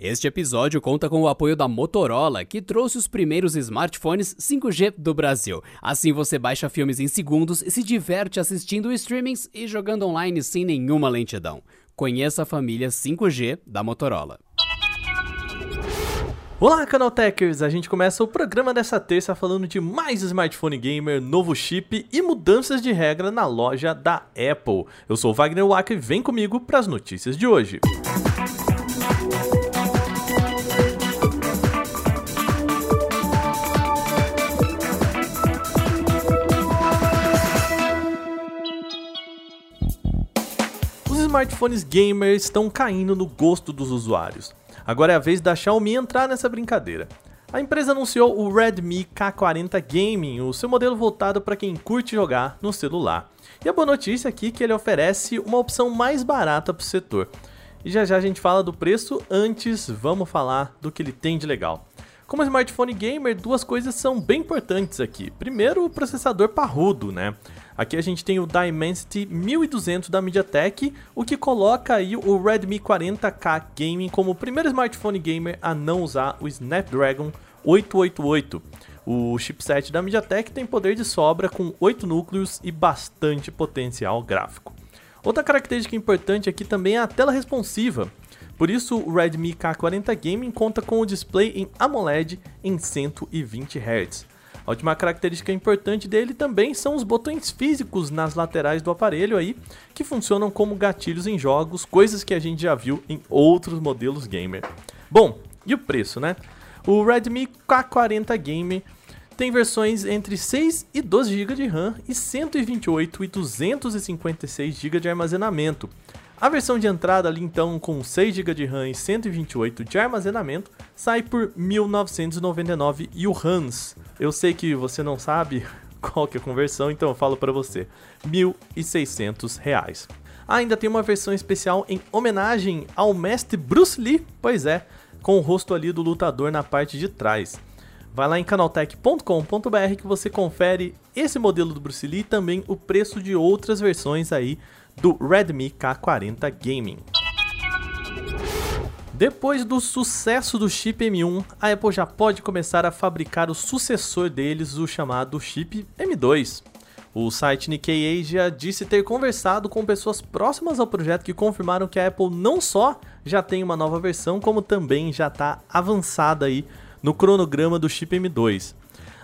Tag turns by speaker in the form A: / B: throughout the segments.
A: Este episódio conta com o apoio da Motorola, que trouxe os primeiros smartphones 5G do Brasil. Assim você baixa filmes em segundos e se diverte assistindo streamings e jogando online sem nenhuma lentidão. Conheça a família 5G da Motorola.
B: Olá, Canaltechers! A gente começa o programa dessa terça falando de mais smartphone gamer, novo chip e mudanças de regra na loja da Apple. Eu sou o Wagner Waka e vem comigo para as notícias de hoje. Smartphones gamers estão caindo no gosto dos usuários. Agora é a vez da Xiaomi entrar nessa brincadeira. A empresa anunciou o Redmi K40 Gaming, o seu modelo voltado para quem curte jogar no celular. E a boa notícia aqui é que ele oferece uma opção mais barata para o setor. E já já a gente fala do preço, antes vamos falar do que ele tem de legal. Como smartphone gamer, duas coisas são bem importantes aqui. Primeiro, o processador parrudo, né? Aqui a gente tem o Dimensity 1200 da MediaTek, o que coloca aí o Redmi 40K Gaming como o primeiro smartphone gamer a não usar o Snapdragon 888. O chipset da MediaTek tem poder de sobra com 8 núcleos e bastante potencial gráfico. Outra característica importante aqui também é a tela responsiva. Por isso, o Redmi K40 Gaming conta com o display em AMOLED em 120 Hz. A última característica importante dele também são os botões físicos nas laterais do aparelho aí, que funcionam como gatilhos em jogos, coisas que a gente já viu em outros modelos gamer. Bom, e o preço, né? O Redmi K40 Game tem versões entre 6 e 12 GB de RAM e 128 e 256 GB de armazenamento. A versão de entrada ali então com 6 GB de RAM e 128 de armazenamento sai por 1999 yuans. Eu sei que você não sabe qual que é a conversão, então eu falo para você, 1.600 reais. ainda tem uma versão especial em homenagem ao mestre Bruce Lee, pois é, com o rosto ali do lutador na parte de trás. Vai lá em canaltech.com.br que você confere esse modelo do Bruce Lee e também o preço de outras versões aí do Redmi K40 Gaming. Depois do sucesso do chip M1, a Apple já pode começar a fabricar o sucessor deles, o chamado chip M2. O site Nikkei Asia disse ter conversado com pessoas próximas ao projeto que confirmaram que a Apple não só já tem uma nova versão, como também já está avançada aí no cronograma do chip M2.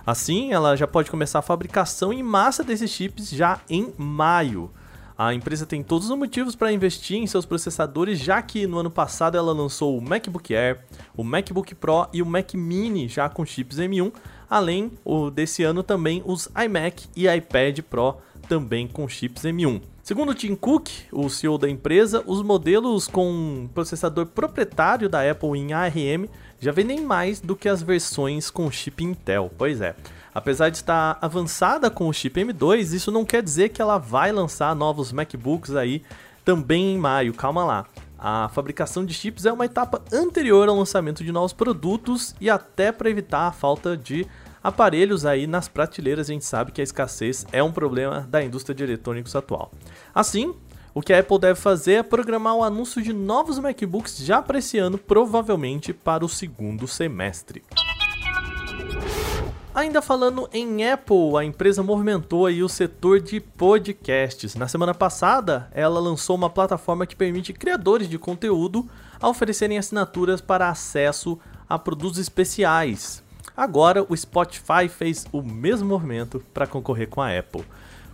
B: Assim, ela já pode começar a fabricação em massa desses chips já em maio. A empresa tem todos os motivos para investir em seus processadores, já que no ano passado ela lançou o MacBook Air, o MacBook Pro e o Mac Mini já com chips M1, além desse ano também os iMac e iPad Pro também com chips M1. Segundo Tim Cook, o CEO da empresa, os modelos com processador proprietário da Apple em ARM já vendem mais do que as versões com chip Intel. Pois é. Apesar de estar avançada com o chip M2, isso não quer dizer que ela vai lançar novos MacBooks aí também em maio. Calma lá. A fabricação de chips é uma etapa anterior ao lançamento de novos produtos e até para evitar a falta de aparelhos aí nas prateleiras. A gente sabe que a escassez é um problema da indústria de eletrônicos atual. Assim, o que a Apple deve fazer é programar o anúncio de novos MacBooks já para esse ano, provavelmente para o segundo semestre. Ainda falando em Apple, a empresa movimentou aí o setor de podcasts. Na semana passada, ela lançou uma plataforma que permite criadores de conteúdo a oferecerem assinaturas para acesso a produtos especiais. Agora, o Spotify fez o mesmo movimento para concorrer com a Apple.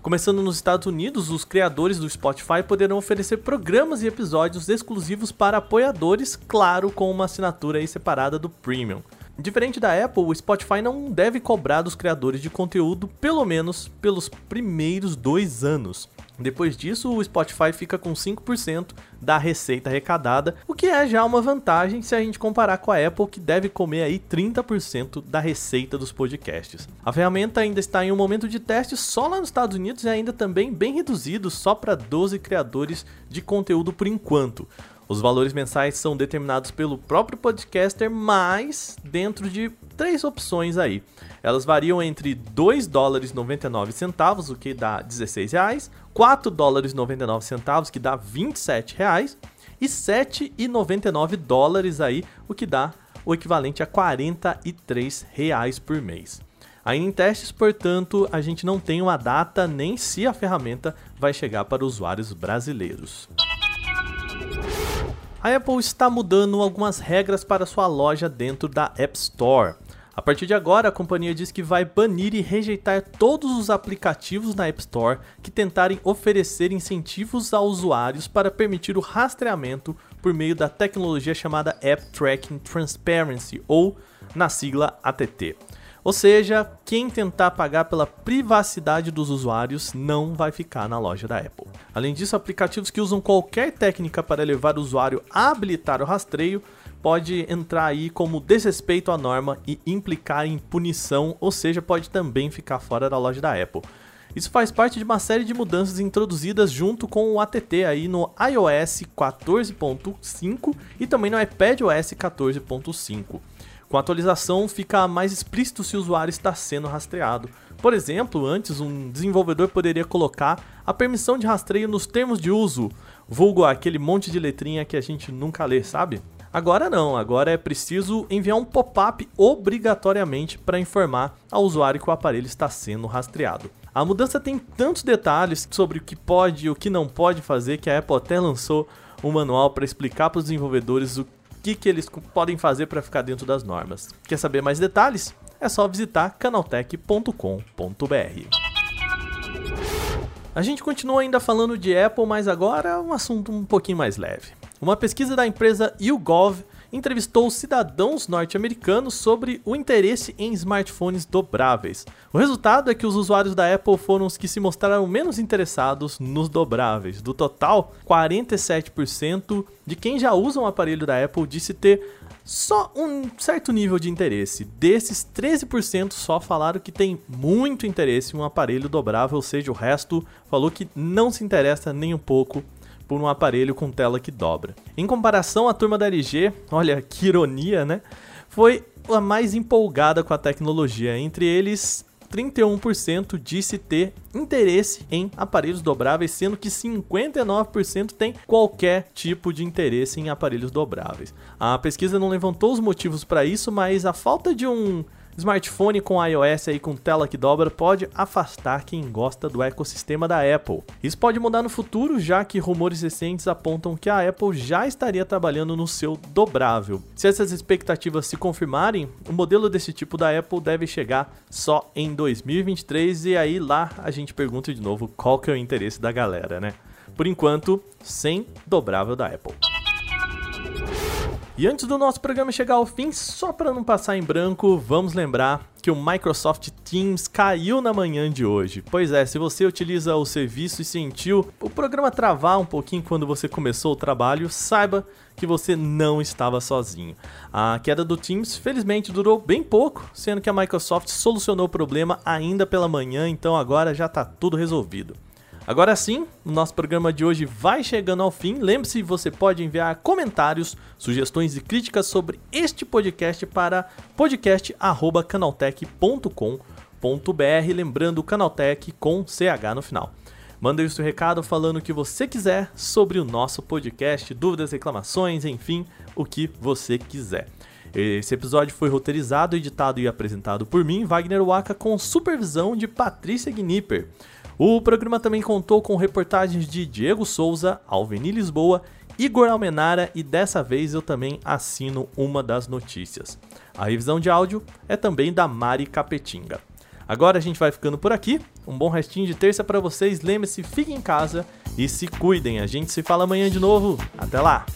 B: Começando nos Estados Unidos, os criadores do Spotify poderão oferecer programas e episódios exclusivos para apoiadores, claro, com uma assinatura separada do Premium. Diferente da Apple, o Spotify não deve cobrar dos criadores de conteúdo, pelo menos pelos primeiros dois anos. Depois disso, o Spotify fica com 5% da receita arrecadada, o que é já uma vantagem se a gente comparar com a Apple, que deve comer aí 30% da receita dos podcasts. A ferramenta ainda está em um momento de teste só lá nos Estados Unidos e ainda também bem reduzido, só para 12 criadores de conteúdo por enquanto. Os valores mensais são determinados pelo próprio podcaster, mas dentro de três opções aí. Elas variam entre 2 dólares 99 centavos, o que dá 16 reais, 4 dólares 99 centavos, que dá 27 reais, e 7,99 dólares aí, o que dá o equivalente a 43 reais por mês. Ainda em testes, portanto, a gente não tem uma data nem se a ferramenta vai chegar para usuários brasileiros. A Apple está mudando algumas regras para sua loja dentro da App Store. A partir de agora, a companhia diz que vai banir e rejeitar todos os aplicativos na App Store que tentarem oferecer incentivos a usuários para permitir o rastreamento por meio da tecnologia chamada App Tracking Transparency, ou na sigla ATT. Ou seja, quem tentar pagar pela privacidade dos usuários não vai ficar na loja da Apple. Além disso, aplicativos que usam qualquer técnica para levar o usuário a habilitar o rastreio pode entrar aí como desrespeito à norma e implicar em punição, ou seja, pode também ficar fora da loja da Apple. Isso faz parte de uma série de mudanças introduzidas junto com o ATT aí no iOS 14.5 e também no iPadOS 14.5. Com a atualização, fica mais explícito se o usuário está sendo rastreado. Por exemplo, antes um desenvolvedor poderia colocar a permissão de rastreio nos termos de uso, vulgo aquele monte de letrinha que a gente nunca lê, sabe? Agora não, agora é preciso enviar um pop-up obrigatoriamente para informar ao usuário que o aparelho está sendo rastreado. A mudança tem tantos detalhes sobre o que pode e o que não pode fazer que a Apple até lançou um manual para explicar para os desenvolvedores o que, que eles podem fazer para ficar dentro das normas. Quer saber mais detalhes? É só visitar canaltech.com.br. A gente continua ainda falando de Apple, mas agora é um assunto um pouquinho mais leve. Uma pesquisa da empresa YouGov entrevistou cidadãos norte-americanos sobre o interesse em smartphones dobráveis. O resultado é que os usuários da Apple foram os que se mostraram menos interessados nos dobráveis. Do total, 47% de quem já usa um aparelho da Apple disse ter só um certo nível de interesse. Desses, 13% só falaram que tem muito interesse em um aparelho dobrável, ou seja, o resto falou que não se interessa nem um pouco por um aparelho com tela que dobra. Em comparação, a turma da LG, olha que ironia, né? Foi a mais empolgada com a tecnologia. Entre eles, 31% disse ter interesse em aparelhos dobráveis, sendo que 59% tem qualquer tipo de interesse em aparelhos dobráveis. A pesquisa não levantou os motivos para isso, mas a falta de um Smartphone com iOS aí com tela que dobra pode afastar quem gosta do ecossistema da Apple. Isso pode mudar no futuro, já que rumores recentes apontam que a Apple já estaria trabalhando no seu dobrável. Se essas expectativas se confirmarem, o modelo desse tipo da Apple deve chegar só em 2023 e aí lá a gente pergunta de novo qual que é o interesse da galera, né? Por enquanto, sem dobrável da Apple. E antes do nosso programa chegar ao fim, só para não passar em branco, vamos lembrar que o Microsoft Teams caiu na manhã de hoje. Pois é, se você utiliza o serviço e sentiu o programa travar um pouquinho quando você começou o trabalho, saiba que você não estava sozinho. A queda do Teams, felizmente, durou bem pouco, sendo que a Microsoft solucionou o problema ainda pela manhã, então agora já está tudo resolvido. Agora sim, o nosso programa de hoje vai chegando ao fim. Lembre-se, você pode enviar comentários, sugestões e críticas sobre este podcast para podcast@canaltech.com.br, lembrando Canaltech com CH no final. Manda o seu recado falando o que você quiser sobre o nosso podcast, dúvidas, reclamações, enfim, o que você quiser. Esse episódio foi roteirizado, editado e apresentado por mim, Wagner Waka, com supervisão de Patrícia Gnipper. O programa também contou com reportagens de Diego Souza, Alveni Lisboa, Igor Almenara e dessa vez eu também assino uma das notícias. A revisão de áudio é também da Mari Capetinga. Agora a gente vai ficando por aqui. Um bom restinho de terça para vocês. Lembre-se, fiquem em casa e se cuidem. A gente se fala amanhã de novo. Até lá!